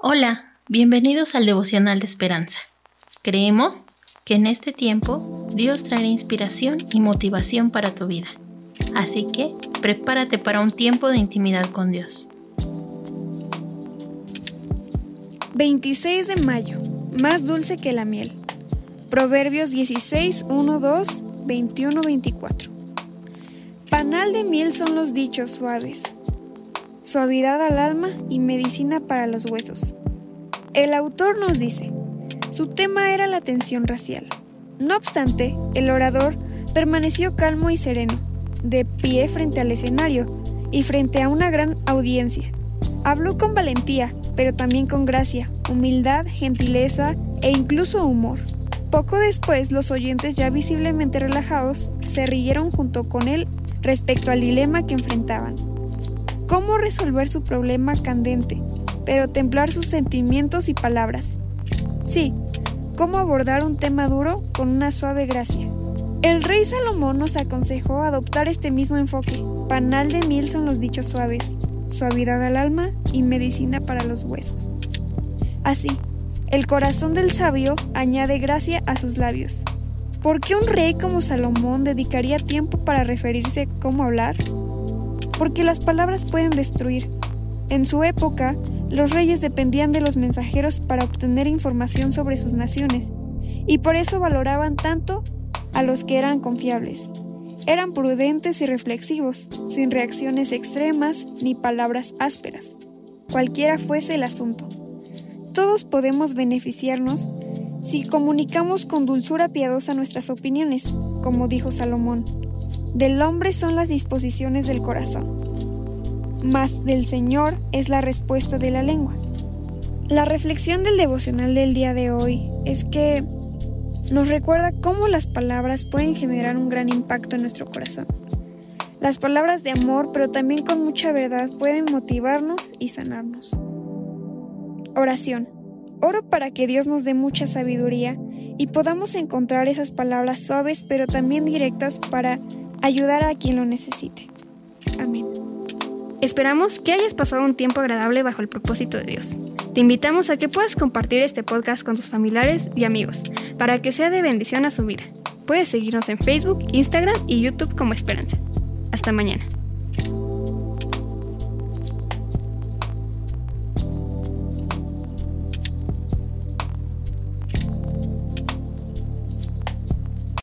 Hola, bienvenidos al devocional de esperanza. Creemos que en este tiempo Dios traerá inspiración y motivación para tu vida. Así que prepárate para un tiempo de intimidad con Dios. 26 de mayo, más dulce que la miel. Proverbios 16, 1, 2, 21, 24. Panal de miel son los dichos suaves, suavidad al alma y medicina para los huesos. El autor nos dice, su tema era la tensión racial. No obstante, el orador permaneció calmo y sereno, de pie frente al escenario y frente a una gran audiencia. Habló con valentía, pero también con gracia, humildad, gentileza e incluso humor. Poco después, los oyentes ya visiblemente relajados se rieron junto con él respecto al dilema que enfrentaban cómo resolver su problema candente, pero templar sus sentimientos y palabras. Sí, cómo abordar un tema duro con una suave gracia. El rey Salomón nos aconsejó adoptar este mismo enfoque. Panal de miel son los dichos suaves, suavidad al alma y medicina para los huesos. Así, el corazón del sabio añade gracia a sus labios. ¿Por qué un rey como Salomón dedicaría tiempo para referirse a cómo hablar? Porque las palabras pueden destruir. En su época, los reyes dependían de los mensajeros para obtener información sobre sus naciones, y por eso valoraban tanto a los que eran confiables. Eran prudentes y reflexivos, sin reacciones extremas ni palabras ásperas, cualquiera fuese el asunto. Todos podemos beneficiarnos si comunicamos con dulzura piadosa nuestras opiniones, como dijo Salomón. Del hombre son las disposiciones del corazón, mas del Señor es la respuesta de la lengua. La reflexión del devocional del día de hoy es que nos recuerda cómo las palabras pueden generar un gran impacto en nuestro corazón. Las palabras de amor, pero también con mucha verdad, pueden motivarnos y sanarnos. Oración. Oro para que Dios nos dé mucha sabiduría y podamos encontrar esas palabras suaves pero también directas para ayudar a quien lo necesite. Amén. Esperamos que hayas pasado un tiempo agradable bajo el propósito de Dios. Te invitamos a que puedas compartir este podcast con tus familiares y amigos para que sea de bendición a su vida. Puedes seguirnos en Facebook, Instagram y YouTube como Esperanza. Hasta mañana.